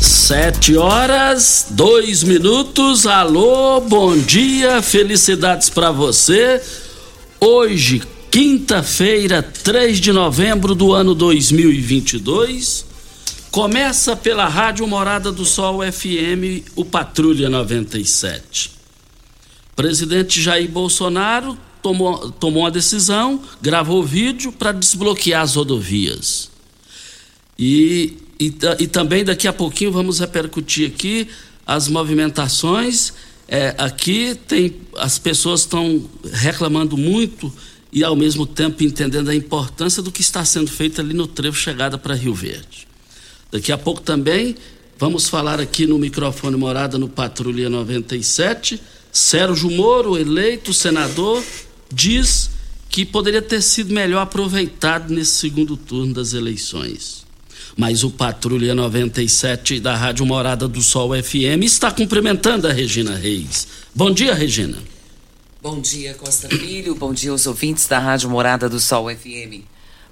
Sete horas, dois minutos. Alô, bom dia, felicidades para você. Hoje, quinta-feira, 3 de novembro do ano 2022. Começa pela Rádio Morada do Sol FM, o Patrulha 97. Presidente Jair Bolsonaro tomou, tomou uma decisão, gravou vídeo para desbloquear as rodovias. E e, e também daqui a pouquinho vamos repercutir aqui as movimentações. É, aqui tem as pessoas estão reclamando muito e ao mesmo tempo entendendo a importância do que está sendo feito ali no trevo chegada para Rio Verde. Daqui a pouco também vamos falar aqui no microfone morada no Patrulha 97. Sérgio Moro, eleito senador, diz que poderia ter sido melhor aproveitado nesse segundo turno das eleições mas o Patrulha 97 da Rádio Morada do Sol FM está cumprimentando a Regina Reis. Bom dia, Regina. Bom dia, Costa Filho. Bom dia aos ouvintes da Rádio Morada do Sol FM.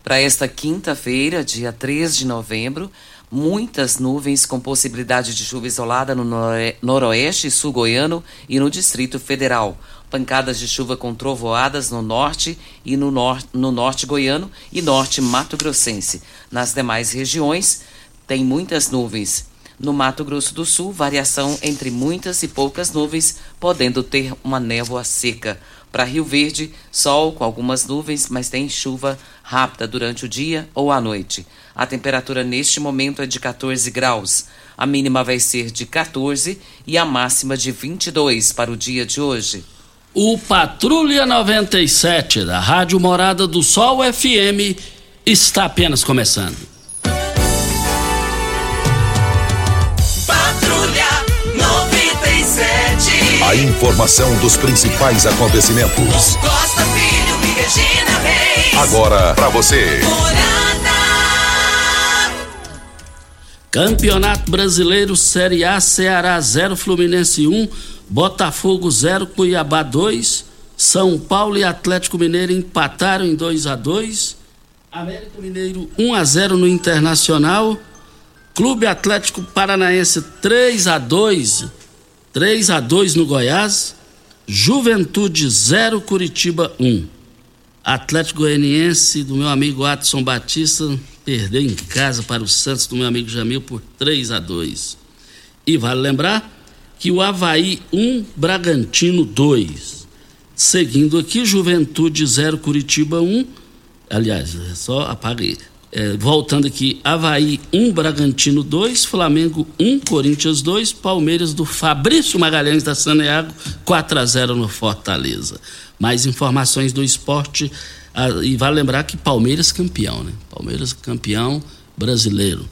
Para esta quinta-feira, dia 3 de novembro, muitas nuvens com possibilidade de chuva isolada no noroeste sul goiano e no Distrito Federal pancadas de chuva com trovoadas no norte e no, nor no norte goiano e norte mato-grossense. Nas demais regiões, tem muitas nuvens. No Mato Grosso do Sul, variação entre muitas e poucas nuvens, podendo ter uma névoa seca. Para Rio Verde, sol com algumas nuvens, mas tem chuva rápida durante o dia ou à noite. A temperatura neste momento é de 14 graus. A mínima vai ser de 14 e a máxima de 22 para o dia de hoje. O Patrulha 97 da Rádio Morada do Sol FM está apenas começando. Patrulha 97. A informação dos principais acontecimentos. Costa Filho e Regina Reis. Agora para você. Morada. Campeonato Brasileiro Série A Ceará 0 Fluminense 1 Botafogo 0, Cuiabá 2. São Paulo e Atlético Mineiro empataram em 2 a 2 América Mineiro 1 a 0 no Internacional. Clube Atlético Paranaense 3 a 2 3 a 2 no Goiás. Juventude 0, Curitiba 1. Atlético Goianiense do meu amigo Adson Batista perdeu em casa para o Santos do meu amigo Jamil por 3 a 2. E vale lembrar que o Havaí 1, Bragantino 2. Seguindo aqui, Juventude 0, Curitiba 1. Aliás, é só apaguei. É, voltando aqui, Havaí 1, Bragantino 2, Flamengo 1, Corinthians 2, Palmeiras do Fabrício Magalhães da Saneago 4 a 0 no Fortaleza. Mais informações do esporte ah, e vale lembrar que Palmeiras campeão, né? Palmeiras campeão brasileiro.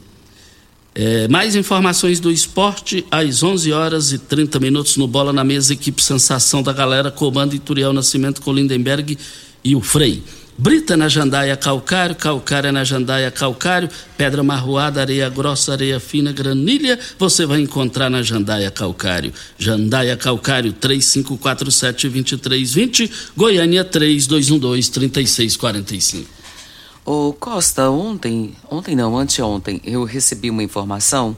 É, mais informações do esporte às 11 horas e 30 minutos no Bola na Mesa, equipe Sensação da Galera, comando Ituriel Nascimento com Lindenberg e o Frei. Brita na jandaia calcário, calcária na jandaia calcário, pedra marroada, areia grossa, areia fina, granilha, você vai encontrar na jandaia calcário. Jandaia calcário 3547-2320, Goiânia 3212-3645. Ô Costa, ontem, ontem não, anteontem, eu recebi uma informação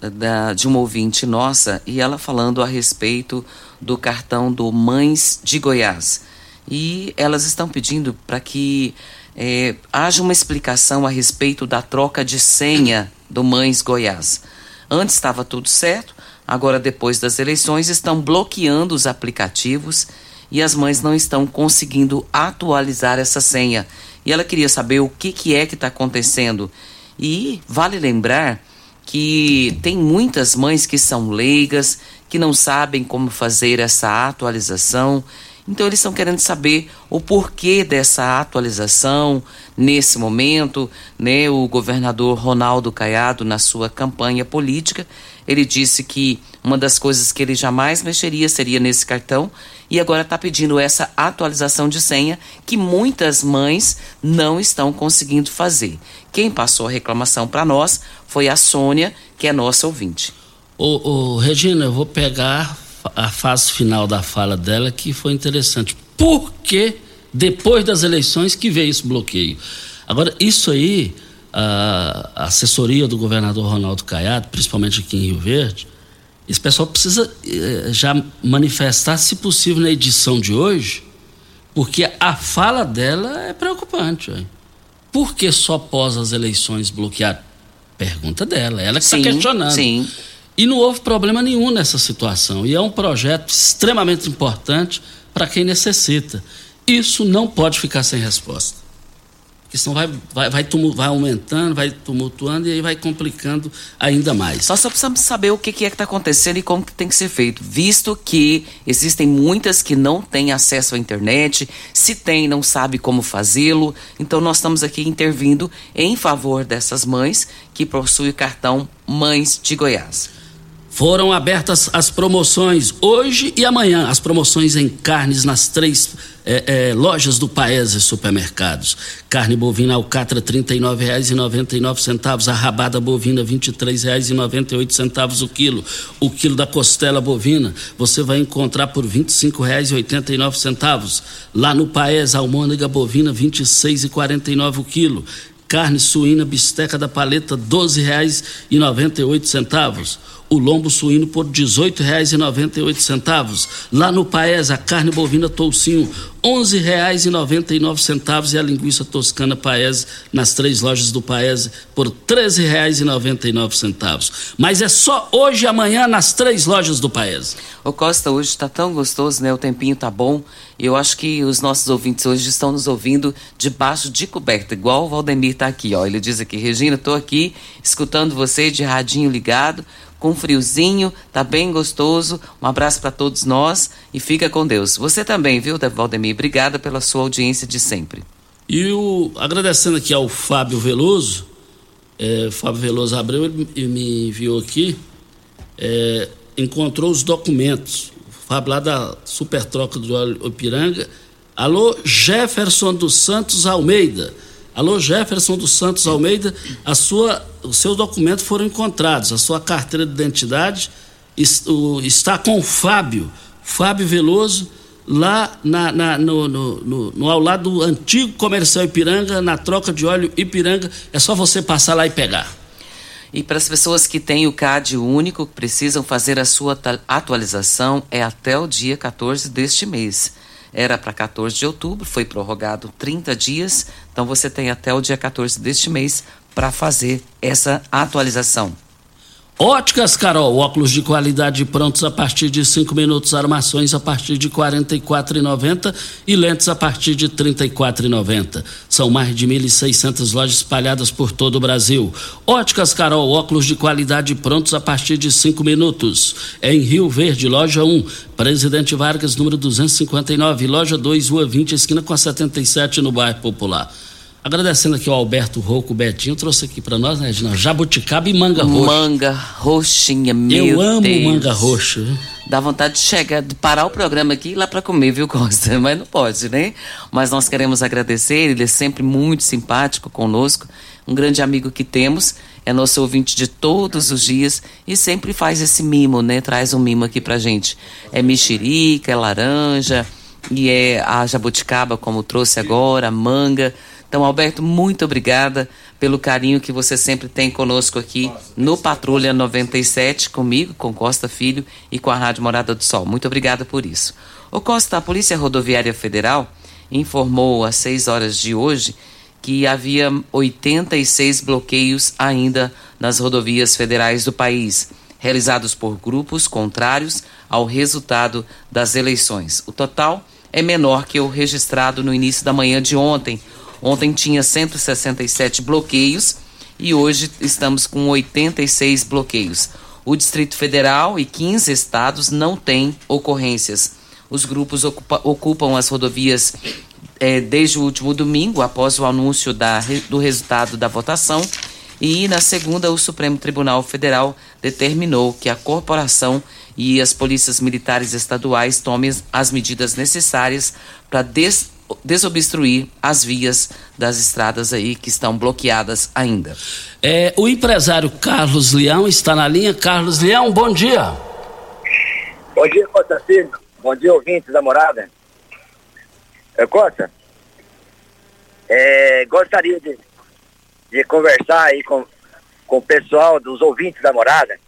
da, de uma ouvinte nossa e ela falando a respeito do cartão do Mães de Goiás. E elas estão pedindo para que é, haja uma explicação a respeito da troca de senha do Mães Goiás. Antes estava tudo certo, agora depois das eleições estão bloqueando os aplicativos e as mães não estão conseguindo atualizar essa senha e ela queria saber o que, que é que está acontecendo. E vale lembrar que tem muitas mães que são leigas, que não sabem como fazer essa atualização. Então eles estão querendo saber o porquê dessa atualização nesse momento, né? O governador Ronaldo Caiado na sua campanha política, Ele disse que uma das coisas que ele jamais mexeria seria nesse cartão e agora está pedindo essa atualização de senha que muitas mães não estão conseguindo fazer. Quem passou a reclamação para nós foi a Sônia, que é nossa ouvinte. Ô, ô, Regina, eu vou pegar a fase final da fala dela que foi interessante. Por que depois das eleições que veio esse bloqueio? Agora, isso aí, a assessoria do governador Ronaldo Caiado, principalmente aqui em Rio Verde, esse pessoal precisa eh, já manifestar, se possível, na edição de hoje, porque a fala dela é preocupante. Véio. Por que só após as eleições bloquear? Pergunta dela, ela que está questionando. Sim. E não houve problema nenhum nessa situação. E é um projeto extremamente importante para quem necessita. Isso não pode ficar sem resposta porque senão vai, vai, vai, vai, aumentando, vai tumultuando e aí vai complicando ainda mais. Nós só precisamos saber o que, que é que está acontecendo e como que tem que ser feito, visto que existem muitas que não têm acesso à internet, se tem, não sabe como fazê-lo. Então nós estamos aqui intervindo em favor dessas mães que possuem o cartão Mães de Goiás. Foram abertas as promoções hoje e amanhã, as promoções em carnes nas três é, é, lojas do Paese Supermercados. Carne bovina alcatra R$ 39,99, a rabada bovina R$ 23,98 o quilo. O quilo da costela bovina você vai encontrar por R$ 25,89. Lá no Paese, almôndega bovina R$ 26,49 o quilo carne suína bisteca da paleta R$ 12,98 o lombo suíno por R$ 18,98. Lá no Paes, a carne bovina toucinho, R$ 11,99 e a linguiça toscana Paese nas três lojas do Paese por R$ 13,99. Mas é só hoje e amanhã nas três lojas do Paese. O Costa, hoje está tão gostoso, né? O tempinho tá bom. Eu acho que os nossos ouvintes hoje estão nos ouvindo debaixo de coberta, igual o Valdemir está aqui, ó. Ele diz aqui, Regina, estou aqui escutando você de radinho ligado com friozinho, tá bem gostoso. Um abraço para todos nós e fica com Deus. Você também, viu, Valdemir? Obrigada pela sua audiência de sempre. E o, agradecendo aqui ao Fábio Veloso, é, Fábio Veloso Abreu, ele, me enviou aqui, é, encontrou os documentos. Fábio lá da Super Troca do Ipiranga. Alô, Jefferson dos Santos Almeida. Alô, Jefferson dos Santos Almeida, a sua, os seus documentos foram encontrados, a sua carteira de identidade está com o Fábio, Fábio Veloso, lá na, na, no, no, no, no, ao lado do antigo comercial Ipiranga, na troca de óleo Ipiranga. É só você passar lá e pegar. E para as pessoas que têm o CAD único, precisam fazer a sua atualização, é até o dia 14 deste mês era para 14 de outubro, foi prorrogado 30 dias, então você tem até o dia 14 deste mês para fazer essa atualização. Óticas Carol, óculos de qualidade prontos a partir de 5 minutos, armações a partir de R$ 44,90 e lentes a partir de R$ 34,90. São mais de 1.600 lojas espalhadas por todo o Brasil. Óticas Carol, óculos de qualidade prontos a partir de 5 minutos. É em Rio Verde, loja 1, Presidente Vargas, número 259, loja 2, Rua 20, esquina com a 77, no bairro Popular. Agradecendo aqui ao Alberto Rouco Betinho, trouxe aqui para nós, né, Edna? Jabuticaba e manga roxa. Manga roxinha, meu Eu amo Deus. manga roxa. Dá vontade de chegar, de parar o programa aqui e ir lá para comer, viu, Costa? Mas não pode, né? Mas nós queremos agradecer, ele é sempre muito simpático conosco, um grande amigo que temos, é nosso ouvinte de todos os dias e sempre faz esse mimo, né? Traz um mimo aqui pra gente. É mexerica, é laranja, e é a jabuticaba, como trouxe agora, a manga. Então, Alberto, muito obrigada pelo carinho que você sempre tem conosco aqui no Patrulha 97, comigo, com Costa Filho e com a Rádio Morada do Sol. Muito obrigada por isso. O Costa, a Polícia Rodoviária Federal informou às 6 horas de hoje que havia 86 bloqueios ainda nas rodovias federais do país, realizados por grupos contrários ao resultado das eleições. O total é menor que o registrado no início da manhã de ontem, Ontem tinha 167 bloqueios e hoje estamos com 86 bloqueios. O Distrito Federal e 15 estados não têm ocorrências. Os grupos ocupa, ocupam as rodovias é, desde o último domingo, após o anúncio da, do resultado da votação, E na segunda, o Supremo Tribunal Federal determinou que a corporação e as polícias militares estaduais tomem as medidas necessárias para des desobstruir as vias das estradas aí que estão bloqueadas ainda. É, o empresário Carlos Leão está na linha. Carlos Leão, bom dia. Bom dia, Costa Filho. Bom dia, ouvintes da morada. É, Costa, é, gostaria de, de conversar aí com, com o pessoal dos ouvintes da morada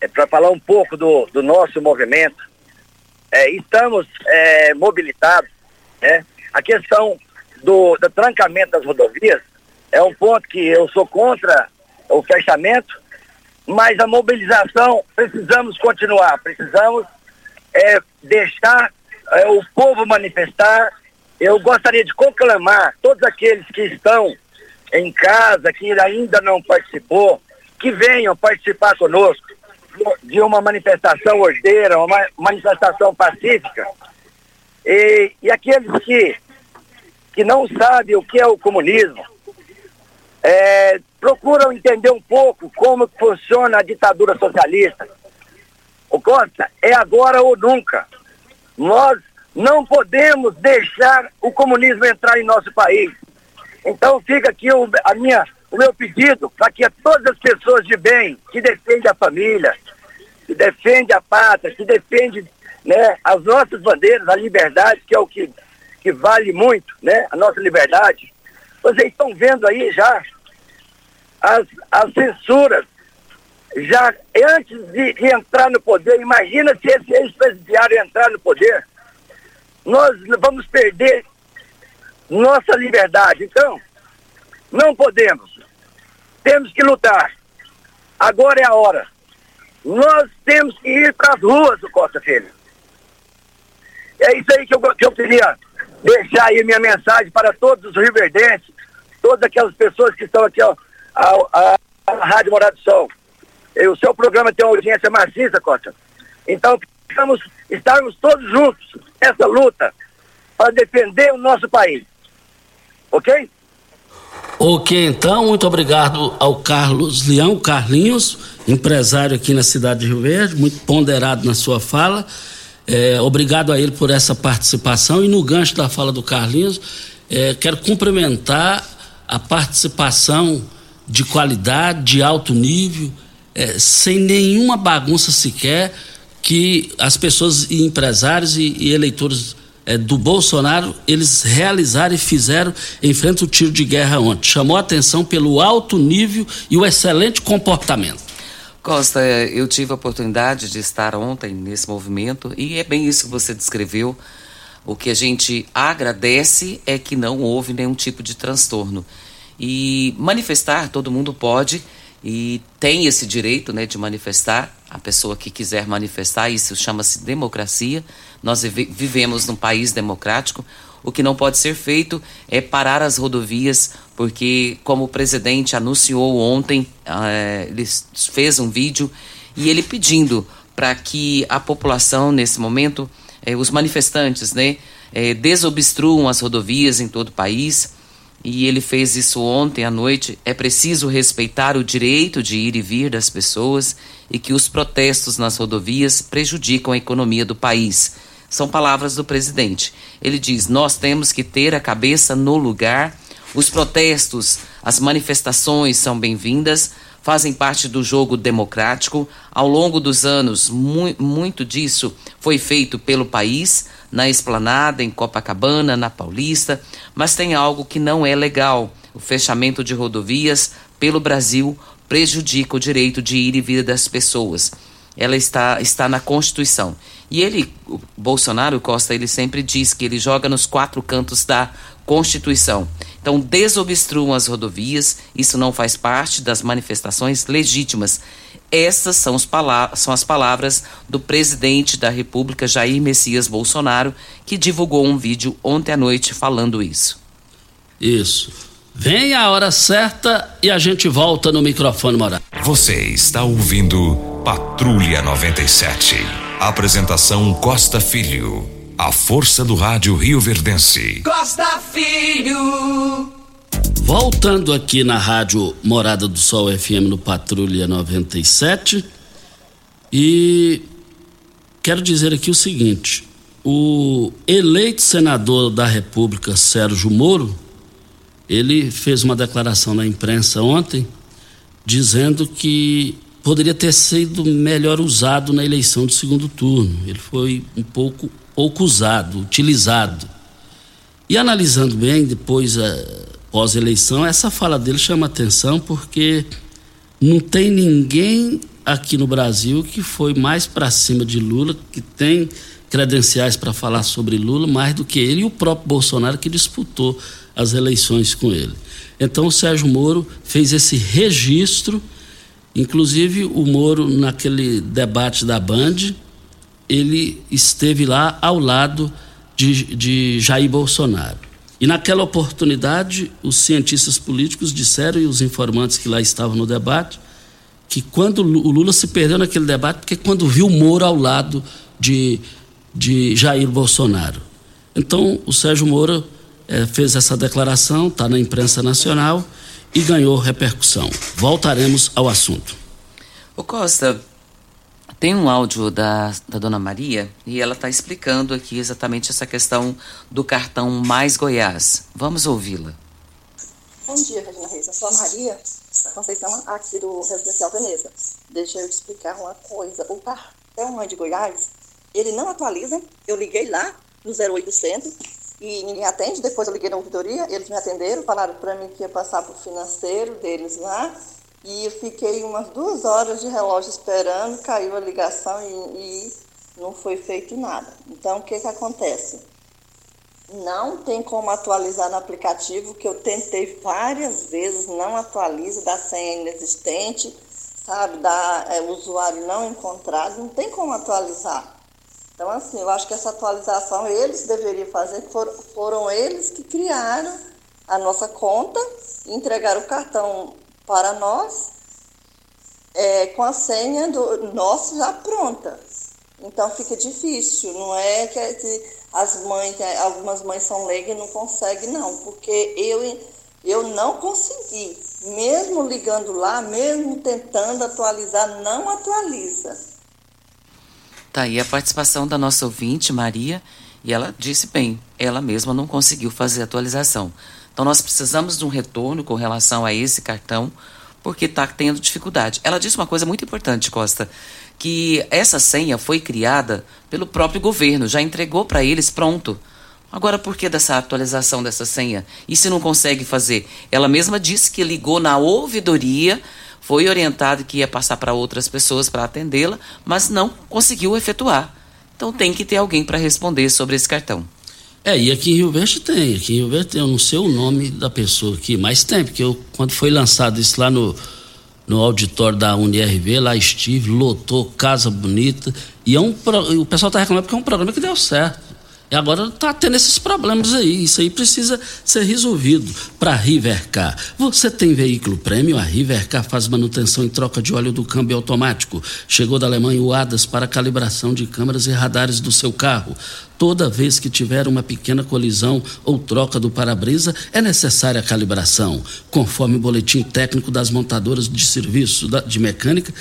é, para falar um pouco do, do nosso movimento. É, estamos é, mobilizados, né? A questão do, do trancamento das rodovias é um ponto que eu sou contra o fechamento, mas a mobilização precisamos continuar, precisamos é, deixar é, o povo manifestar. Eu gostaria de conclamar todos aqueles que estão em casa, que ainda não participou, que venham participar conosco de uma manifestação ordeira, uma manifestação pacífica. E, e aqueles que, que não sabem o que é o comunismo, é, procuram entender um pouco como funciona a ditadura socialista. O Costa, é agora ou nunca. Nós não podemos deixar o comunismo entrar em nosso país. Então fica aqui o, a minha, o meu pedido para que todas as pessoas de bem, que defendem a família, que defendem a pátria, que defendem né, as nossas bandeiras, a liberdade, que é o que, que vale muito, né, a nossa liberdade. Vocês estão vendo aí já as, as censuras, já antes de, de entrar no poder, imagina se esse ex-presidiário entrar no poder, nós vamos perder nossa liberdade. Então, não podemos. Temos que lutar. Agora é a hora. Nós temos que ir para as ruas, o Costa Filho. É isso aí que eu, que eu queria deixar aí minha mensagem para todos os riverdenses, todas aquelas pessoas que estão aqui ó, a, a, a Rádio Morado do Sol. E o seu programa tem uma audiência maciça, Costa. Então, precisamos estarmos todos juntos nessa luta para defender o nosso país. Ok? Ok, então, muito obrigado ao Carlos Leão, Carlinhos, empresário aqui na cidade de Rio Verde, muito ponderado na sua fala. É, obrigado a ele por essa participação. E no gancho da fala do Carlinhos, é, quero cumprimentar a participação de qualidade, de alto nível, é, sem nenhuma bagunça sequer, que as pessoas e empresários e, e eleitores é, do Bolsonaro, eles realizaram e fizeram em frente ao tiro de guerra ontem. Chamou a atenção pelo alto nível e o excelente comportamento. Costa, eu tive a oportunidade de estar ontem nesse movimento e é bem isso que você descreveu. O que a gente agradece é que não houve nenhum tipo de transtorno. E manifestar, todo mundo pode e tem esse direito né, de manifestar. A pessoa que quiser manifestar, isso chama-se democracia. Nós vivemos num país democrático. O que não pode ser feito é parar as rodovias, porque, como o presidente anunciou ontem, é, ele fez um vídeo e ele pedindo para que a população, nesse momento, é, os manifestantes, né, é, desobstruam as rodovias em todo o país. E ele fez isso ontem à noite. É preciso respeitar o direito de ir e vir das pessoas e que os protestos nas rodovias prejudicam a economia do país. São palavras do presidente. Ele diz: Nós temos que ter a cabeça no lugar. Os protestos, as manifestações são bem-vindas, fazem parte do jogo democrático. Ao longo dos anos, mu muito disso foi feito pelo país, na Esplanada, em Copacabana, na Paulista, mas tem algo que não é legal: o fechamento de rodovias pelo Brasil prejudica o direito de ir e vir das pessoas. Ela está, está na Constituição. E ele, o Bolsonaro Costa, ele sempre diz que ele joga nos quatro cantos da Constituição. Então, desobstruam as rodovias, isso não faz parte das manifestações legítimas. Essas são, são, as palavras do presidente da República, Jair Messias Bolsonaro, que divulgou um vídeo ontem à noite falando isso. Isso. Vem a hora certa e a gente volta no microfone morar. Você está ouvindo Patrulha 97. Apresentação Costa Filho. A força do rádio Rio Verdense. Costa Filho. Voltando aqui na rádio Morada do Sol FM no Patrulha 97. E quero dizer aqui o seguinte: o eleito senador da República, Sérgio Moro, ele fez uma declaração na imprensa ontem dizendo que poderia ter sido melhor usado na eleição de segundo turno. Ele foi um pouco pouco usado, utilizado. E analisando bem depois a pós-eleição, essa fala dele chama atenção porque não tem ninguém aqui no Brasil que foi mais para cima de Lula, que tem credenciais para falar sobre Lula mais do que ele e o próprio Bolsonaro que disputou as eleições com ele. Então o Sérgio Moro fez esse registro, inclusive o Moro naquele debate da Band, ele esteve lá ao lado de, de Jair Bolsonaro. E naquela oportunidade, os cientistas políticos disseram, e os informantes que lá estavam no debate, que quando o Lula se perdeu naquele debate, porque quando viu o Moro ao lado de, de Jair Bolsonaro. Então, o Sérgio Moro eh, fez essa declaração, está na imprensa nacional e ganhou repercussão. Voltaremos ao assunto. O Costa, tem um áudio da, da dona Maria e ela está explicando aqui exatamente essa questão do cartão Mais Goiás. Vamos ouvi-la. Bom dia, Regina Reis. Eu sou a Maria da Conceição, aqui do Residencial Veneza. Deixa eu explicar uma coisa. O cartão Mais de Goiás, ele não atualiza. Eu liguei lá no 0800 e ninguém atende. Depois eu liguei na ouvidoria, eles me atenderam, falaram para mim que ia passar para o financeiro deles lá e eu fiquei umas duas horas de relógio esperando, caiu a ligação e, e não foi feito nada. Então, o que, que acontece? Não tem como atualizar no aplicativo, que eu tentei várias vezes, não atualiza, dá senha inexistente, sabe, dá é, usuário não encontrado, não tem como atualizar. Então, assim, eu acho que essa atualização eles deveriam fazer, foram, foram eles que criaram a nossa conta, entregaram o cartão para nós é, com a senha do nosso já pronta. Então fica difícil, não é que as mães, algumas mães são leigas e não conseguem, não, porque eu, eu não consegui, mesmo ligando lá, mesmo tentando atualizar, não atualiza. Tá aí a participação da nossa ouvinte, Maria, e ela disse bem, ela mesma não conseguiu fazer a atualização. Então nós precisamos de um retorno com relação a esse cartão, porque está tendo dificuldade. Ela disse uma coisa muito importante, Costa, que essa senha foi criada pelo próprio governo, já entregou para eles pronto. Agora, por que dessa atualização dessa senha? E se não consegue fazer? Ela mesma disse que ligou na ouvidoria, foi orientada que ia passar para outras pessoas para atendê-la, mas não conseguiu efetuar. Então tem que ter alguém para responder sobre esse cartão. É, e aqui em Rio Verde tem, aqui em Rio Verde tem, eu não sei o nome da pessoa aqui, mas tem, porque eu, quando foi lançado isso lá no, no auditório da UNIRV, lá estive, lotou, casa bonita, e é um, o pessoal está reclamando porque é um programa que deu certo. E agora está tendo esses problemas aí. Isso aí precisa ser resolvido. Para a Rivercar, você tem veículo prêmio? A Rivercar faz manutenção em troca de óleo do câmbio automático. Chegou da Alemanha o ADAS para calibração de câmeras e radares do seu carro. Toda vez que tiver uma pequena colisão ou troca do para-brisa, é necessária a calibração, conforme o boletim técnico das montadoras de serviço de mecânica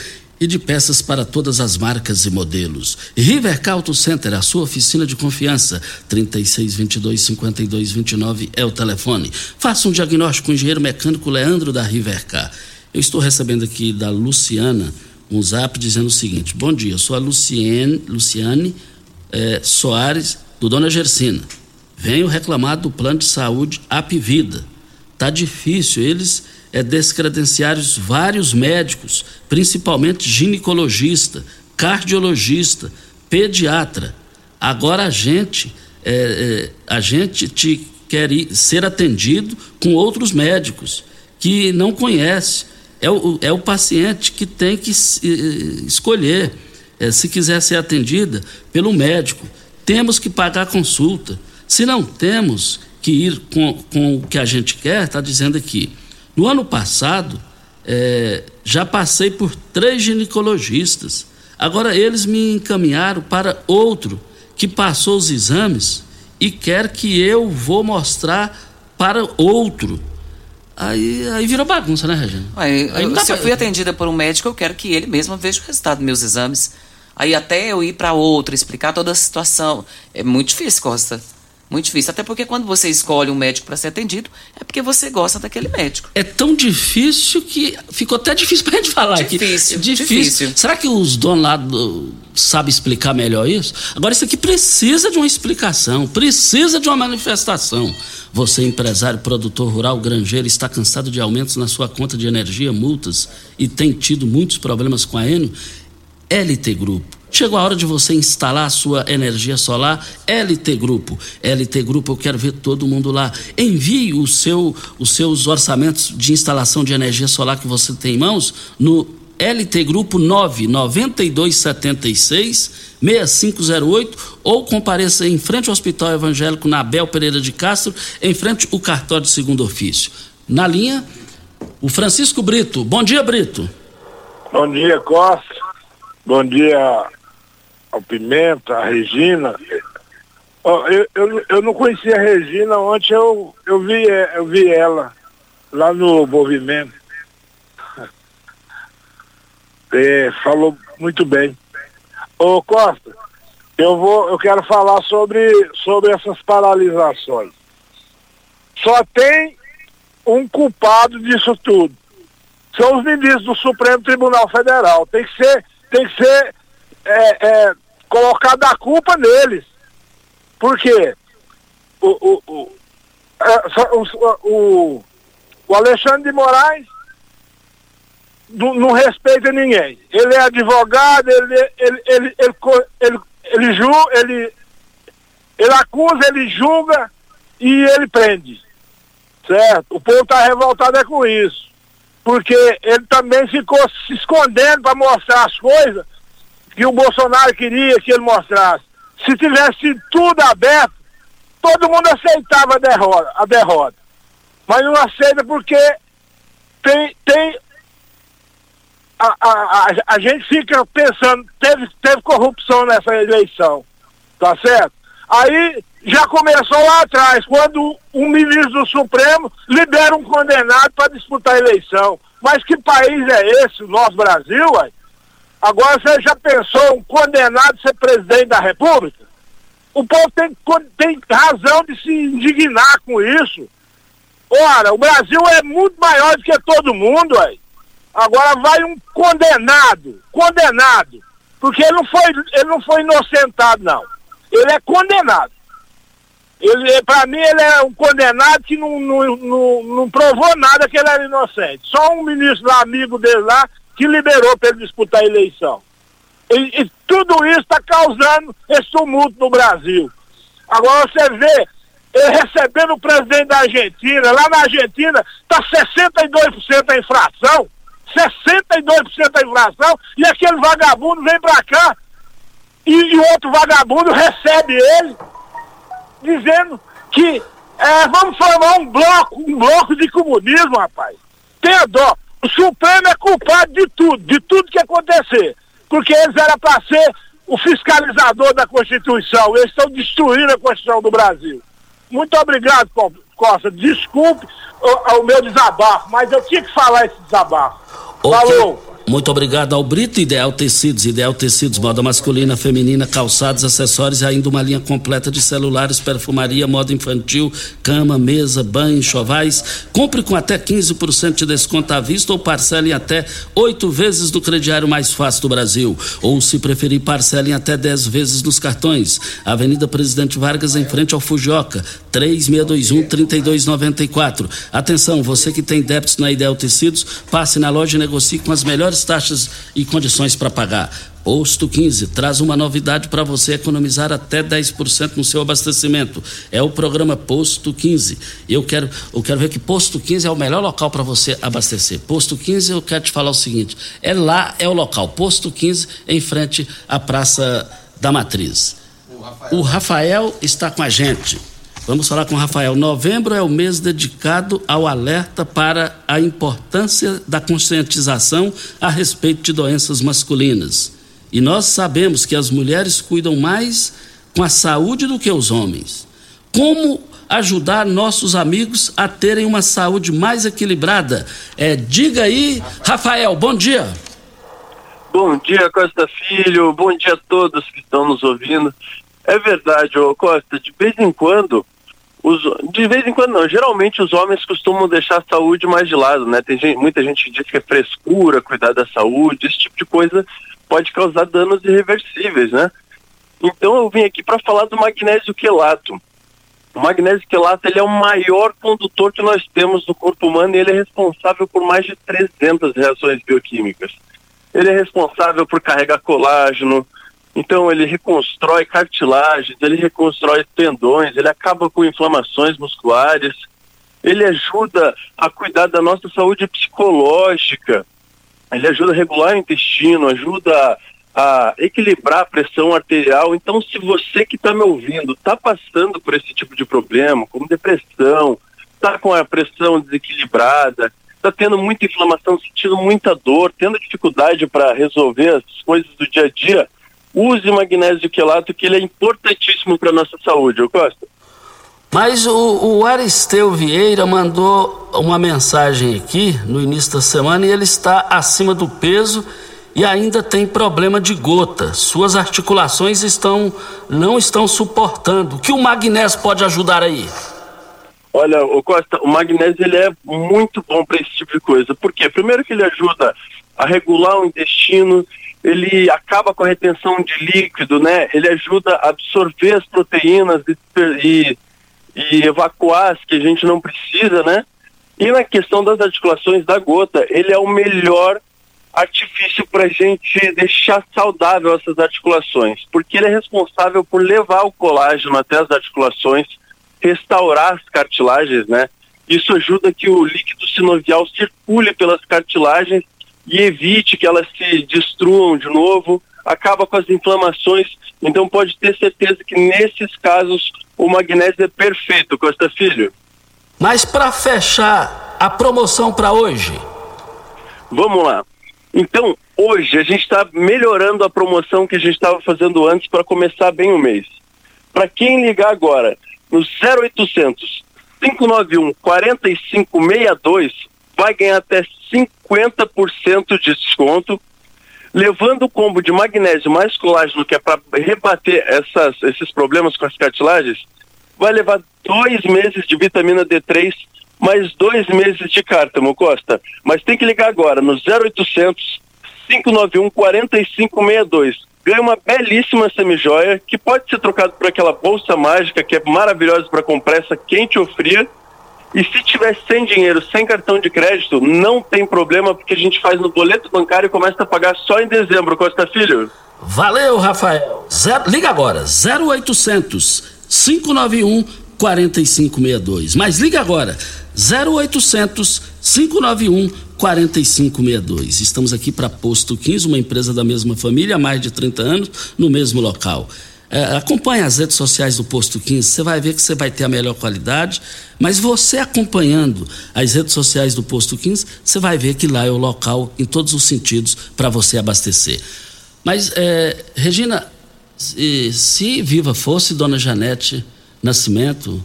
e de peças para todas as marcas e modelos. Rivercar Auto Center, a sua oficina de confiança. 3622-5229 é o telefone. Faça um diagnóstico com o engenheiro mecânico Leandro da Rivercar. Eu estou recebendo aqui da Luciana um zap dizendo o seguinte: Bom dia, sou a Luciane, Luciane é, Soares, do Dona Gersina. Venho reclamar do plano de saúde Apivida. Tá difícil, eles é, descredenciar vários médicos, principalmente ginecologista, cardiologista, pediatra. Agora a gente, é, é, a gente te quer ir, ser atendido com outros médicos que não conhece. É o, é o paciente que tem que escolher é, se quiser ser atendida pelo médico. Temos que pagar a consulta. Se não temos que ir com, com o que a gente quer, está dizendo aqui, no ano passado, é, já passei por três ginecologistas. Agora eles me encaminharam para outro que passou os exames e quer que eu vou mostrar para outro. Aí, aí virou bagunça, né, Regina? Aí, Aí eu- se eu pra- fui atendida por um médico, eu quero que ele mesmo veja o resultado dos meus exames. Aí até eu ir para outro, explicar toda a situação. É muito difícil, Costa. Muito difícil. Até porque quando você escolhe um médico para ser atendido, é porque você gosta daquele médico. É tão difícil que ficou até difícil pra gente falar Difícil, aqui. difícil. Será que os donos lá do- sabem explicar melhor isso? Agora, isso aqui precisa de uma explicação, precisa de uma manifestação. Você, empresário, produtor rural, granjeiro, está cansado de aumentos na sua conta de energia, multas e tem tido muitos problemas com a Enio? LT Grupo. Chegou a hora de você instalar a sua energia solar LT Grupo. LT Grupo, eu quero ver todo mundo lá. Envie o seu, os seus orçamentos de instalação de energia solar que você tem em mãos no LT Grupo 99276 6508 ou compareça em frente ao Hospital Evangélico na Abel Pereira de Castro, em frente ao cartório de segundo ofício. Na linha, o Francisco Brito. Bom dia, Brito. Bom dia, Costa. Bom dia ao Pimenta, a Regina. Eu, eu, eu não conhecia a Regina, ontem eu, eu, vi, eh, eu vi ela lá no movimento. É, falou muito bem. Ô Costa, eu vou, eu quero falar sobre, sobre essas paralisações. Só tem um culpado disso tudo. São os ministros do Supremo Tribunal Federal. Tem que ser, tem que ser é, é, colocada a culpa neles. Por quê? O, o, o, é, o, o, Alexandre de Moraes não, respeita ninguém. Ele é advogado, ele, ele, ele, ele, ele, ju- ele, ele acusa, ele julga e ele prende. Certo? O povo está revoltado é com isso. Porque ele também ficou se escondendo para mostrar as coisas que o Bolsonaro queria que ele mostrasse. Se tivesse tudo aberto, todo mundo aceitava a derrota, a derrota. Mas não aceita porque tem, tem a, a, a, a gente fica pensando, teve, teve corrupção nessa eleição, tá certo? Aí já começou lá atrás, quando um ministro do Supremo libera um condenado para disputar a eleição. Mas que país é esse, o nosso Brasil, ué? Agora você já pensou um condenado ser presidente da República? O povo tem, tem razão de se indignar com isso. Ora, o Brasil é muito maior do que todo mundo, ué. Agora vai um condenado, condenado, porque ele não foi, ele não foi inocentado, não. Ele é condenado. Ele, para mim, ele é um condenado que não, não, não, não provou nada que ele era inocente. Só um ministro lá, amigo dele lá, que liberou para ele disputar a eleição. E, e tudo isso está causando esse tumulto no Brasil. Agora você vê, ele recebendo o presidente da Argentina, lá na Argentina está 62% a inflação, 62% a inflação, e aquele vagabundo vem para cá e, e outro vagabundo recebe ele, dizendo que é, vamos formar um bloco, um bloco de comunismo, rapaz. Tenha dó. O Supremo é culpado de tudo, de tudo que acontecer. Porque eles eram para ser o fiscalizador da Constituição. Eles estão destruindo a Constituição do Brasil. Muito obrigado, Co- Costa. Desculpe o, o meu desabafo, mas eu tinha que falar esse desabafo. Ok. Falou. Muito obrigado ao Brito, Ideal Tecidos, Ideal Tecidos, moda masculina, feminina, calçados, acessórios e ainda uma linha completa de celulares, perfumaria, moda infantil, cama, mesa, banho, enxovais. Compre com até 15% de desconto à vista ou parcele até oito vezes do crediário mais fácil do Brasil. Ou, se preferir, parcele até 10 vezes nos cartões. Avenida Presidente Vargas, em frente ao Fujioka, 3621-3294. Atenção, você que tem débitos na Ideal Tecidos, passe na loja e negocie com as melhores taxas e condições para pagar. Posto 15 traz uma novidade para você economizar até 10% no seu abastecimento. É o programa Posto 15. Eu quero, eu quero ver que Posto 15 é o melhor local para você abastecer. Posto 15, eu quero te falar o seguinte: é lá, é o local. Posto 15, em frente à Praça da Matriz. O Rafael está com a gente. Vamos falar com o Rafael. Novembro é o mês dedicado ao alerta para a importância da conscientização a respeito de doenças masculinas. E nós sabemos que as mulheres cuidam mais com a saúde do que os homens. Como ajudar nossos amigos a terem uma saúde mais equilibrada. É, diga aí, Rafael, bom dia. Bom dia, Costa Filho. Bom dia a todos que estão nos ouvindo. É verdade, ô Costa, de vez em quando, os, de vez em quando não, geralmente os homens costumam deixar a saúde mais de lado, né? Tem gente, muita gente que diz que é frescura, cuidar da saúde, esse tipo de coisa pode causar danos irreversíveis, né? Então eu vim aqui para falar do magnésio quelato. O magnésio quelato ele é o maior condutor que nós temos no corpo humano e ele é responsável por mais de 300 reações bioquímicas. Ele é responsável por carregar colágeno, então ele reconstrói cartilagens, ele reconstrói tendões, ele acaba com inflamações musculares, ele ajuda a cuidar da nossa saúde psicológica, ele ajuda a regular o intestino, ajuda a equilibrar a pressão arterial. Então, se você que está me ouvindo está passando por esse tipo de problema, como depressão, está com a pressão desequilibrada, está tendo muita inflamação, sentindo muita dor, tendo dificuldade para resolver as coisas do dia a dia, use magnésio quelato, que ele é importantíssimo para nossa saúde, ô Costa. Mas o, o Aristeu Vieira mandou uma mensagem aqui no início da semana e ele está acima do peso e ainda tem problema de gota. Suas articulações estão não estão suportando. O que o magnésio pode ajudar aí? Olha, o Costa, o magnésio ele é muito bom para esse tipo de coisa. Por quê? Primeiro que ele ajuda a regular o intestino, ele acaba com a retenção de líquido, né? Ele ajuda a absorver as proteínas e, e, e evacuar as que a gente não precisa, né? E na questão das articulações da gota, ele é o melhor artifício para a gente deixar saudável essas articulações, porque ele é responsável por levar o colágeno até as articulações, restaurar as cartilagens, né? Isso ajuda que o líquido sinovial circule pelas cartilagens e evite que elas se destruam de novo, acaba com as inflamações. Então pode ter certeza que nesses casos o magnésio é perfeito, Costa Filho. Mas para fechar a promoção para hoje. Vamos lá. Então, hoje a gente está melhorando a promoção que a gente estava fazendo antes para começar bem o mês. Para quem ligar agora no 0800 591 4562 vai ganhar até 50% de desconto, levando o combo de magnésio mais colágeno, que é para rebater essas, esses problemas com as cartilagens, vai levar dois meses de vitamina D3 mais dois meses de cártamo, Costa. Mas tem que ligar agora no 0800 591 4562. Ganha uma belíssima semijoia que pode ser trocado por aquela bolsa mágica que é maravilhosa para comprar essa quente ou fria. E se tiver sem dinheiro, sem cartão de crédito, não tem problema, porque a gente faz no boleto bancário e começa a pagar só em dezembro, Costa Filho. Valeu, Rafael. Zero, liga agora, 0800 591 4562. Mas liga agora, 0800 591 4562. Estamos aqui para Posto 15, uma empresa da mesma família há mais de 30 anos, no mesmo local. É, acompanhe as redes sociais do Posto 15, você vai ver que você vai ter a melhor qualidade, mas você acompanhando as redes sociais do Posto 15, você vai ver que lá é o local em todos os sentidos para você abastecer. Mas, é, Regina, se, se viva fosse Dona Janete Nascimento,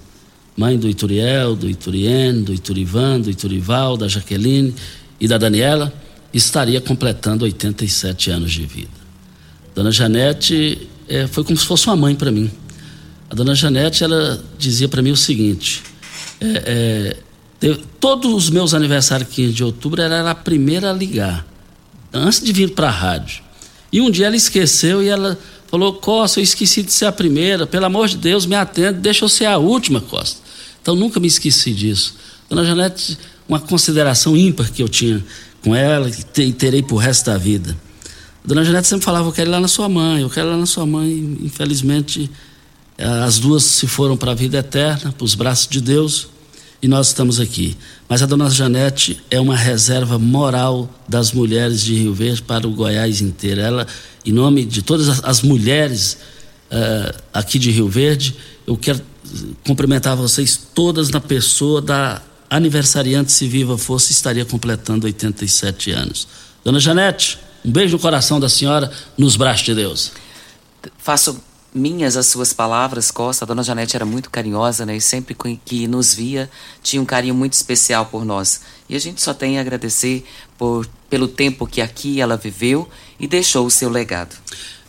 mãe do Ituriel, do Iturien, do Iturivan, do Iturival, da Jaqueline e da Daniela, estaria completando 87 anos de vida. Dona Janete é, foi como se fosse uma mãe para mim. A Dona Janete ela dizia para mim o seguinte: é, é, todos os meus aniversários 15 de outubro ela era a primeira a ligar, antes de vir para a rádio. E um dia ela esqueceu e ela falou: Costa, eu esqueci de ser a primeira, pelo amor de Deus, me atenda, deixa eu ser a última, Costa. Então nunca me esqueci disso. Dona Janete, uma consideração ímpar que eu tinha com ela e terei o resto da vida. Dona Janete sempre falava: Eu quero ir lá na sua mãe, eu quero ir lá na sua mãe. Infelizmente, as duas se foram para a vida eterna, para os braços de Deus, e nós estamos aqui. Mas a Dona Janete é uma reserva moral das mulheres de Rio Verde para o Goiás inteiro. Ela, em nome de todas as mulheres uh, aqui de Rio Verde, eu quero cumprimentar vocês todas na pessoa da aniversariante, se viva fosse, estaria completando 87 anos. Dona Janete, um beijo no coração da senhora, nos braços de Deus. Faço minhas as suas palavras, Costa. A dona Janete era muito carinhosa, né? E sempre que nos via, tinha um carinho muito especial por nós. E a gente só tem a agradecer por, pelo tempo que aqui ela viveu e deixou o seu legado.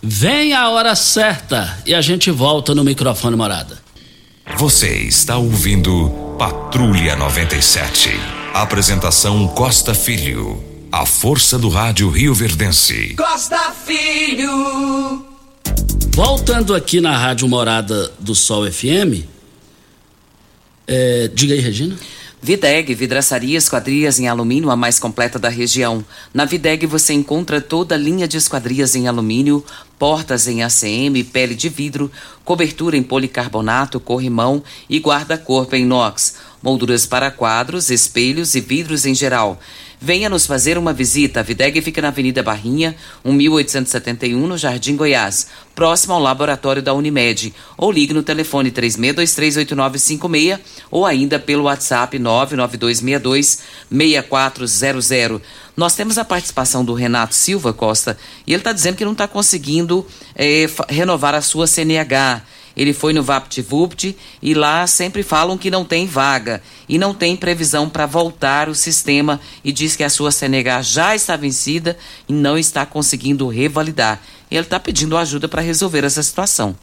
Vem a hora certa e a gente volta no microfone morada. Você está ouvindo Patrulha 97. Apresentação Costa Filho. A força do rádio Rio Verdense. Costa Filho. Voltando aqui na Rádio Morada do Sol FM. É, diga aí, Regina. Videg, vidraçaria esquadrias em alumínio a mais completa da região. Na Videg você encontra toda a linha de esquadrias em alumínio, portas em ACM, pele de vidro, cobertura em policarbonato, corrimão e guarda-corpo em inox, molduras para quadros, espelhos e vidros em geral. Venha nos fazer uma visita. A Videg fica na Avenida Barrinha, 1871, no Jardim Goiás, próximo ao laboratório da Unimed. Ou ligue no telefone 36238956 ou ainda pelo WhatsApp 992626400. Nós temos a participação do Renato Silva Costa e ele está dizendo que não está conseguindo eh, renovar a sua CNH. Ele foi no VaptVupt e lá sempre falam que não tem vaga e não tem previsão para voltar o sistema e diz que a sua CNH já está vencida e não está conseguindo revalidar. Ele está pedindo ajuda para resolver essa situação.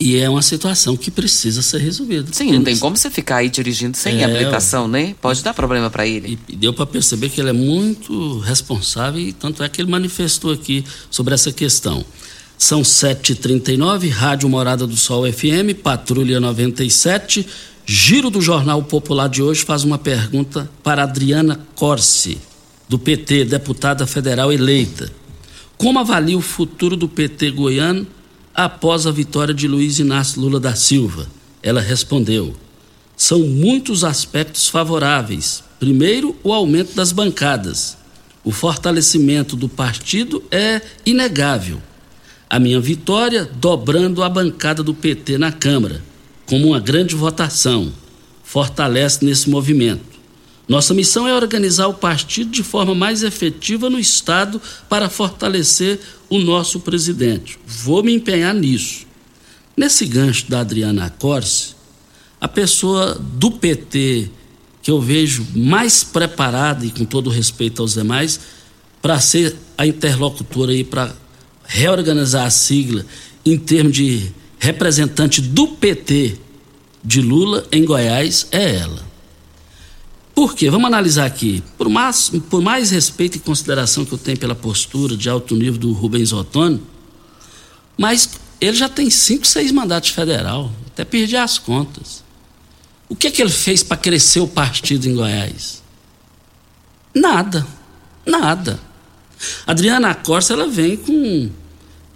E é uma situação que precisa ser resolvida. Sim, não tem como você ficar aí dirigindo sem É, habilitação, né? Pode dar problema para ele. E deu para perceber que ele é muito responsável e tanto é que ele manifestou aqui sobre essa questão. São 7h39, Rádio Morada do Sol FM, Patrulha 97. Giro do Jornal Popular de hoje faz uma pergunta para Adriana Corsi, do PT, deputada federal eleita. Como avalia o futuro do PT goiano após a vitória de Luiz Inácio Lula da Silva? Ela respondeu: são muitos aspectos favoráveis. Primeiro, o aumento das bancadas. O fortalecimento do partido é inegável. A minha vitória dobrando a bancada do PT na Câmara, como uma grande votação, fortalece nesse movimento. Nossa missão é organizar o partido de forma mais efetiva no Estado para fortalecer o nosso presidente. Vou me empenhar nisso. Nesse gancho da Adriana Corse, a pessoa do PT que eu vejo mais preparada e com todo respeito aos demais para ser a interlocutora aí para reorganizar a sigla em termos de representante do PT de Lula em Goiás é ela. Por quê? Vamos analisar aqui. Por mais, por mais respeito e consideração que eu tenho pela postura de alto nível do Rubens Ottoni, mas ele já tem cinco, seis mandatos federal. Até perdi as contas. O que é que ele fez para crescer o partido em Goiás? Nada. Nada. Adriana Costa ela vem com, com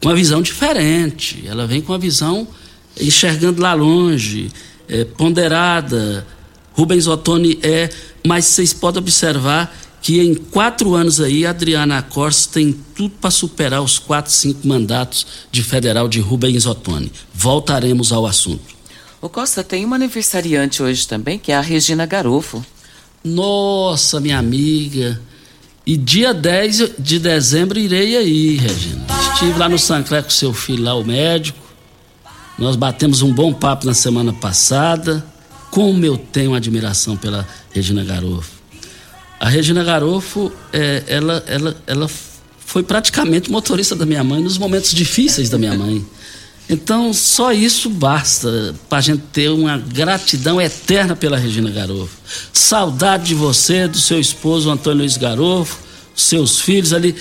uma visão diferente. Ela vem com uma visão enxergando lá longe, é, ponderada. Rubens Ottoni é, mas vocês podem observar que em quatro anos aí a Adriana Costa tem tudo para superar os quatro, cinco mandatos de federal de Rubens Ottoni. Voltaremos ao assunto. O Costa tem uma aniversariante hoje também, que é a Regina Garofo. Nossa, minha amiga. E dia 10 de dezembro irei aí, Regina. Estive lá no Sancler com seu filho lá, o médico. Nós batemos um bom papo na semana passada. Como eu tenho admiração pela Regina Garofo. A Regina Garofo, é, ela, ela, ela foi praticamente motorista da minha mãe nos momentos difíceis da minha mãe. Então, só isso basta para a gente ter uma gratidão eterna pela Regina Garofo. Saudade de você, do seu esposo Antônio Luiz Garofo, seus filhos ali.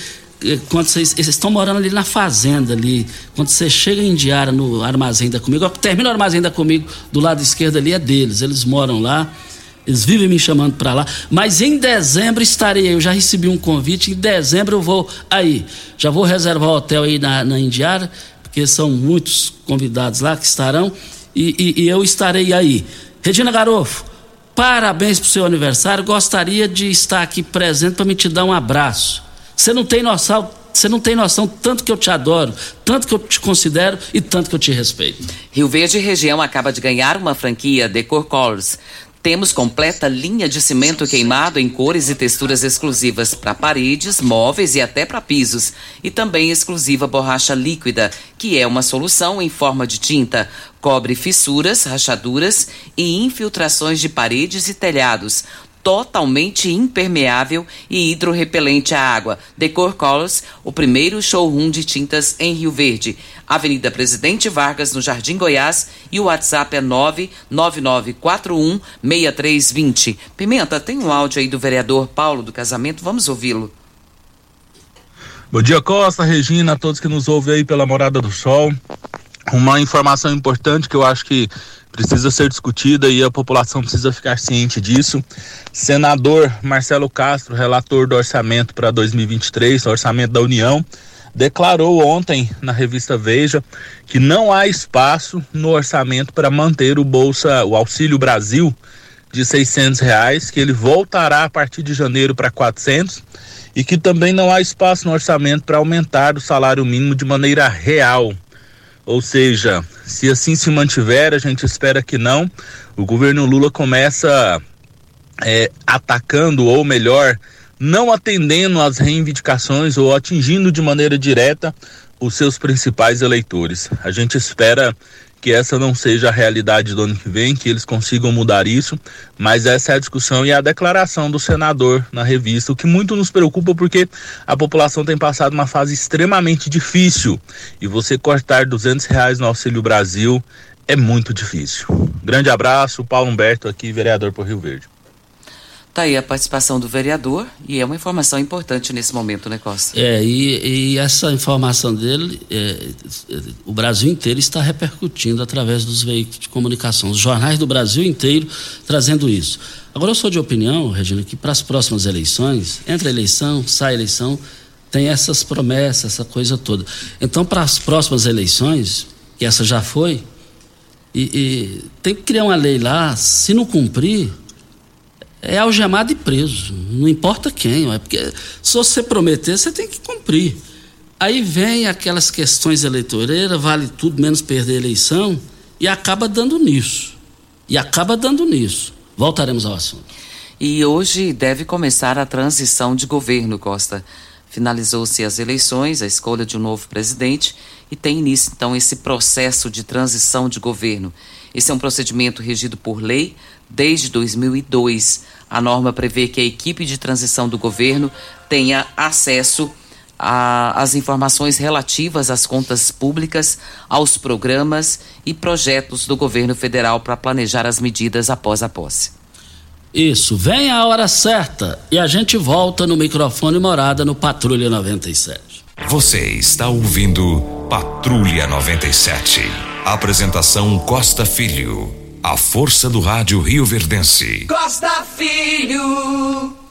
eh, Quando vocês, estão morando ali na fazenda ali. Quando você chega em Diara no armazém da comigo, termina o armazém da comigo, do lado esquerdo ali é deles. Eles moram lá. Eles vivem me chamando para lá. Mas em dezembro estarei aí. Eu já recebi um convite. Em dezembro eu vou aí. Já vou reservar o hotel aí na, na Indiara porque são muitos convidados lá que estarão, e, e, e eu estarei aí. Regina Garofo, parabéns pro seu aniversário, gostaria de estar aqui presente para me te dar um abraço. Você não tem noção, você não tem noção tanto que eu te adoro, tanto que eu te considero e tanto que eu te respeito. Rio Verde Região acaba de ganhar uma franquia Decor Colors. Temos completa linha de cimento queimado em cores e texturas exclusivas para paredes, móveis e até para pisos. E também exclusiva borracha líquida, que é uma solução em forma de tinta. Cobre fissuras, rachaduras e infiltrações de paredes e telhados totalmente impermeável e hidrorrepelente à água. Decor Colors, o primeiro showroom de tintas em Rio Verde. Avenida Presidente Vargas, no Jardim Goiás, e o WhatsApp é 999416320. Pimenta, tem um áudio aí do vereador Paulo do Casamento, vamos ouvi-lo. Bom dia, Costa, Regina, a todos que nos ouvem aí pela Morada do Sol. Uma informação importante que eu acho que precisa ser discutida e a população precisa ficar ciente disso. Senador Marcelo Castro, relator do orçamento para 2023, orçamento da União, declarou ontem na revista Veja que não há espaço no orçamento para manter o bolsa, o Auxílio Brasil de 600 reais, que ele voltará a partir de janeiro para 400 e que também não há espaço no orçamento para aumentar o salário mínimo de maneira real. Ou seja, se assim se mantiver, a gente espera que não. O governo Lula começa é, atacando, ou melhor, não atendendo às reivindicações ou atingindo de maneira direta os seus principais eleitores. A gente espera que essa não seja a realidade do ano que vem, que eles consigam mudar isso, mas essa é a discussão e a declaração do senador na revista, o que muito nos preocupa porque a população tem passado uma fase extremamente difícil e você cortar 200 reais no Auxílio Brasil é muito difícil. Grande abraço, Paulo Humberto aqui, vereador por Rio Verde. Tá aí a participação do vereador e é uma informação importante nesse momento, né, Costa? É, e, e essa informação dele, é, o Brasil inteiro está repercutindo através dos veículos de comunicação, os jornais do Brasil inteiro trazendo isso. Agora, eu sou de opinião, Regina, que para as próximas eleições, entre eleição, sai eleição, tem essas promessas, essa coisa toda. Então, para as próximas eleições, que essa já foi, e, e tem que criar uma lei lá, se não cumprir é algemado e preso. Não importa quem, é porque se você prometer, você tem que cumprir. Aí vem aquelas questões eleitoreiras, vale tudo menos perder a eleição, e acaba dando nisso. E acaba dando nisso. Voltaremos ao assunto. E hoje deve começar a transição de governo, Costa. Finalizou-se as eleições, a escolha de um novo presidente e tem início então esse processo de transição de governo. Esse é um procedimento regido por lei desde 2002. A norma prevê que a equipe de transição do governo tenha acesso às informações relativas às contas públicas, aos programas e projetos do governo federal para planejar as medidas após a posse. Isso, vem a hora certa e a gente volta no microfone morada no Patrulha 97. Você está ouvindo Patrulha 97. Apresentação Costa Filho. A força do rádio Rio Verdense. Costa Filho.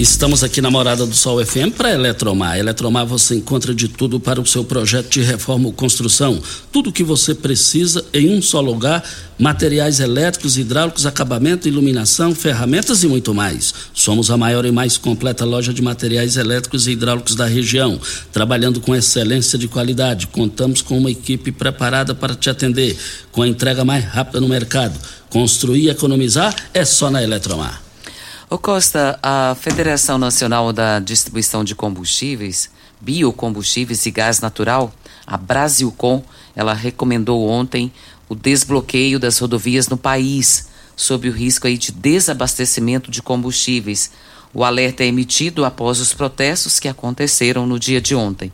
Estamos aqui na Morada do Sol FM para Eletromar. Eletromar você encontra de tudo para o seu projeto de reforma ou construção. Tudo o que você precisa em um só lugar: materiais elétricos, hidráulicos, acabamento, iluminação, ferramentas e muito mais. Somos a maior e mais completa loja de materiais elétricos e hidráulicos da região, trabalhando com excelência de qualidade. Contamos com uma equipe preparada para te atender, com a entrega mais rápida no mercado. Construir e economizar é só na Eletromar. Ô Costa, a Federação Nacional da Distribuição de Combustíveis, Biocombustíveis e Gás Natural, a Brasilcom, ela recomendou ontem o desbloqueio das rodovias no país, sob o risco aí de desabastecimento de combustíveis. O alerta é emitido após os protestos que aconteceram no dia de ontem.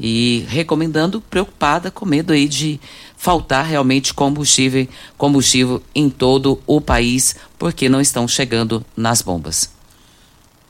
E recomendando, preocupada, com medo aí de faltar realmente combustível, combustível em todo o país, porque não estão chegando nas bombas.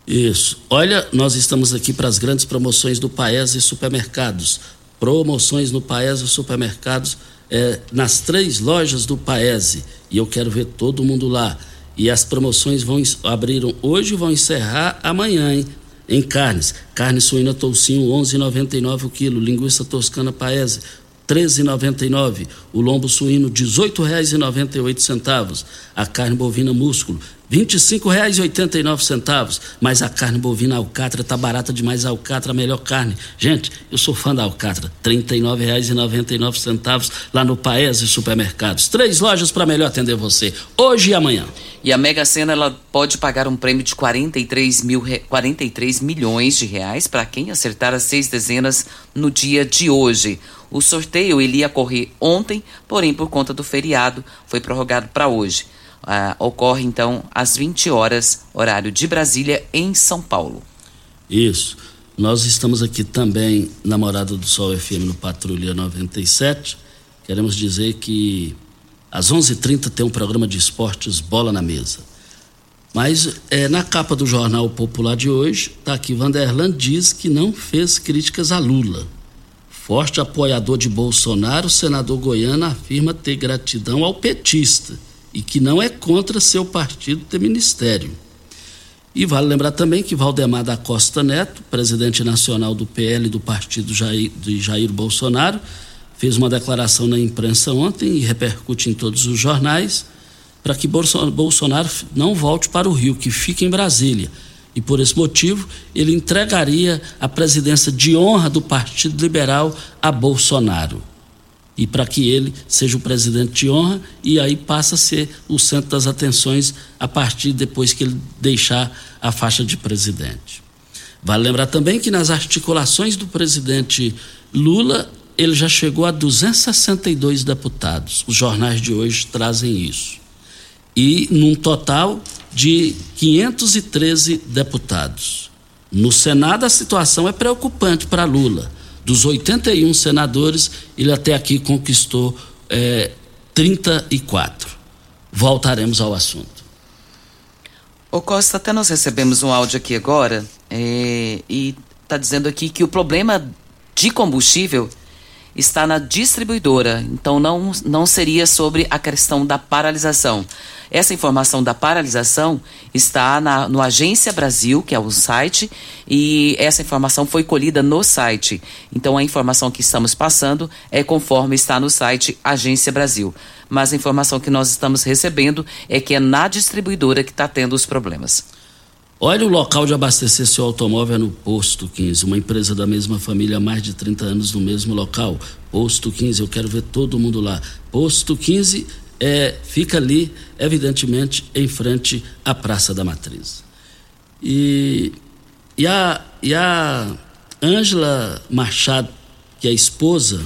Isso. Olha, nós estamos aqui para as grandes promoções do Paes e supermercados. Promoções no Paes e supermercados é, nas três lojas do Paese. E eu quero ver todo mundo lá. E as promoções vão abriram hoje e vão encerrar amanhã, hein? Em carnes. Carne suína toucinho 11,99 o quilo. Linguiça toscana Paese 13,99. O lombo suíno, R$ 18,98. A carne bovina músculo, R$ 25,89. Mas a carne bovina alcatra está barata demais. Alcatra, a melhor carne. Gente, eu sou fã da alcatra. R$ 39,99 lá no Paese Supermercados. Três lojas para melhor atender você, hoje e amanhã. E a Mega Sena ela pode pagar um prêmio de 43, mil, 43 milhões de reais para quem acertar as seis dezenas no dia de hoje. O sorteio ele ia correr ontem, porém por conta do feriado foi prorrogado para hoje. Ah, ocorre então às 20 horas, horário de Brasília, em São Paulo. Isso. Nós estamos aqui também na Morada do Sol FM no Patrulha 97. Queremos dizer que às 11h30 tem um programa de esportes Bola na Mesa. Mas é, na capa do Jornal Popular de hoje, está aqui: Vanderland diz que não fez críticas a Lula. Forte apoiador de Bolsonaro, o senador goiano afirma ter gratidão ao petista e que não é contra seu partido ter ministério. E vale lembrar também que Valdemar da Costa Neto, presidente nacional do PL do partido Jair, de Jair Bolsonaro, fez uma declaração na imprensa ontem e repercute em todos os jornais para que Bolsonaro não volte para o Rio, que fique em Brasília. E por esse motivo, ele entregaria a presidência de honra do Partido Liberal a Bolsonaro. E para que ele seja o presidente de honra e aí passa a ser o centro das atenções a partir depois que ele deixar a faixa de presidente. Vale lembrar também que nas articulações do presidente Lula, ele já chegou a 262 deputados. Os jornais de hoje trazem isso. E num total de 513 deputados. No Senado, a situação é preocupante para Lula. Dos 81 senadores, ele até aqui conquistou é, 34. Voltaremos ao assunto. Ô Costa, até nós recebemos um áudio aqui agora é, e está dizendo aqui que o problema de combustível está na distribuidora, então não, não seria sobre a questão da paralisação. Essa informação da paralisação está na, no Agência Brasil, que é o site, e essa informação foi colhida no site. Então a informação que estamos passando é conforme está no site Agência Brasil. Mas a informação que nós estamos recebendo é que é na distribuidora que está tendo os problemas. Olha o local de abastecer seu automóvel é no Posto 15, uma empresa da mesma família há mais de 30 anos no mesmo local. Posto 15, eu quero ver todo mundo lá. Posto 15 é, fica ali, evidentemente, em frente à Praça da Matriz. E, e a e a Ângela Machado, que é esposa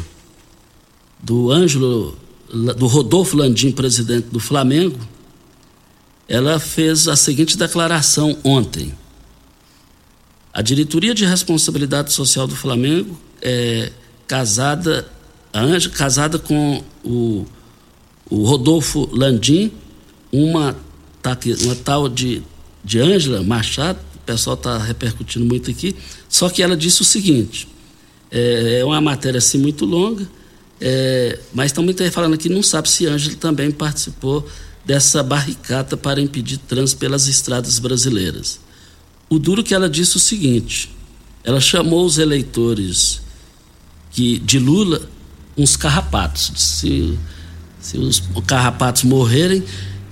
do Ângelo, do Rodolfo Landim, presidente do Flamengo, ela fez a seguinte declaração ontem. A diretoria de responsabilidade social do Flamengo é casada, a Anja, casada com o, o Rodolfo Landim, uma, tá aqui, uma tal de, Ângela Machado, o pessoal está repercutindo muito aqui, só que ela disse o seguinte: é, é uma matéria assim muito longa, é, mas também está falando aqui, não sabe se Ângela também participou dessa barricata para impedir trânsito pelas estradas brasileiras. O duro que ela disse o seguinte: ela chamou os eleitores que de Lula uns carrapatos. Se, se os carrapatos morrerem,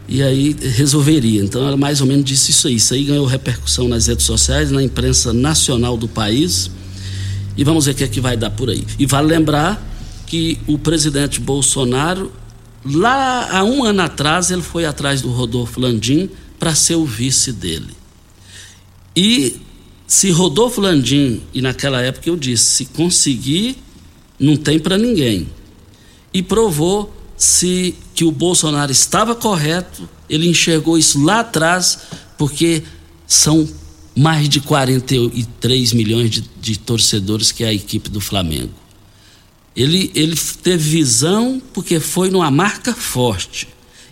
e aí resolveria. Então ela mais ou menos disse isso aí. Isso aí ganhou repercussão nas redes sociais, na imprensa nacional do país. E vamos ver o que é que vai dar por aí. E vale lembrar que o presidente Bolsonaro Lá há um ano atrás, ele foi atrás do Rodolfo Landim para ser o vice dele. E se Rodolfo Landim, e naquela época eu disse, se conseguir, não tem para ninguém. E provou se que o Bolsonaro estava correto, ele enxergou isso lá atrás, porque são mais de 43 milhões de, de torcedores que é a equipe do Flamengo. Ele, ele teve visão porque foi numa marca forte.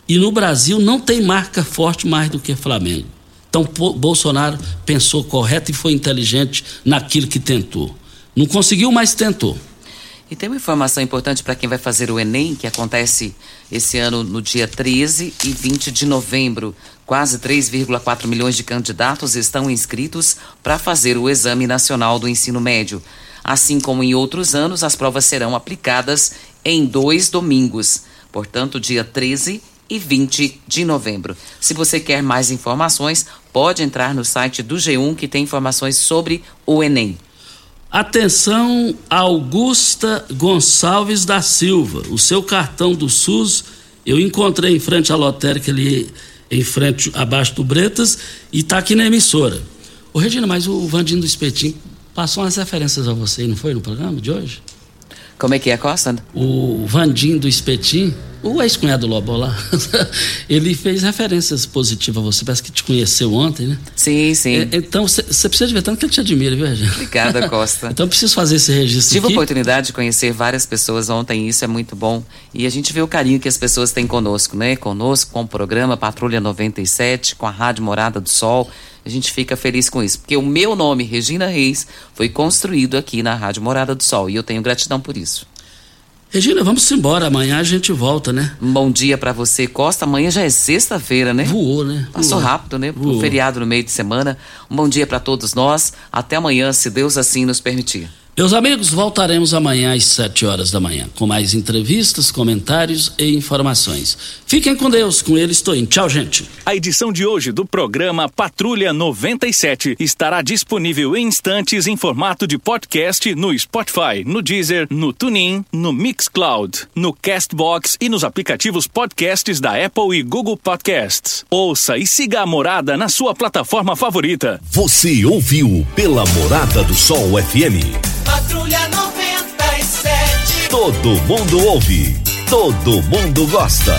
E no Brasil não tem marca forte mais do que Flamengo. Então Bolsonaro pensou correto e foi inteligente naquilo que tentou. Não conseguiu, mas tentou. E tem uma informação importante para quem vai fazer o Enem, que acontece esse ano no dia 13 e 20 de novembro. Quase 3,4 milhões de candidatos estão inscritos para fazer o Exame Nacional do Ensino Médio. Assim como em outros anos, as provas serão aplicadas em dois domingos, portanto, dia 13 e 20 de novembro. Se você quer mais informações, pode entrar no site do G1 que tem informações sobre o Enem. Atenção, Augusta Gonçalves da Silva. O seu cartão do SUS eu encontrei em frente à lotérica ali em frente, abaixo do Bretas, e está aqui na emissora. Ô Regina, mas o Vandinho do Espetinho passou umas referências a você, não foi no programa de hoje? Como é que é, Costa? O Vandinho do Espetinho, o ex-cunhado Lobo lá, ele fez referências positivas a você, parece que te conheceu ontem, né? Sim, sim. É, então, você precisa de ver tanto que ele te admira, viu, Regina? Obrigada, Costa. então, preciso fazer esse registro Tive aqui. a oportunidade de conhecer várias pessoas ontem, isso é muito bom. E a gente vê o carinho que as pessoas têm conosco, né? Conosco, com o programa Patrulha 97, com a Rádio Morada do Sol. A gente fica feliz com isso, porque o meu nome, Regina Reis, foi construído aqui na Rádio Morada do Sol e eu tenho gratidão por isso. Regina, vamos embora. Amanhã a gente volta, né? Um bom dia para você, Costa. Amanhã já é sexta-feira, né? Voou, né? Passou Voou. rápido, né? Voou. Um feriado no meio de semana. Um bom dia para todos nós. Até amanhã, se Deus assim nos permitir. Meus amigos, voltaremos amanhã às 7 horas da manhã, com mais entrevistas, comentários e informações. Fiquem com Deus, com ele estou indo. Tchau, gente. A edição de hoje do programa Patrulha 97 estará disponível em instantes em formato de podcast no Spotify, no Deezer, no TuneIn, no Mixcloud, no Castbox e nos aplicativos podcasts da Apple e Google Podcasts. Ouça e siga a Morada na sua plataforma favorita. Você ouviu pela Morada do Sol FM. Patrulha 97. Todo mundo ouve, todo mundo gosta.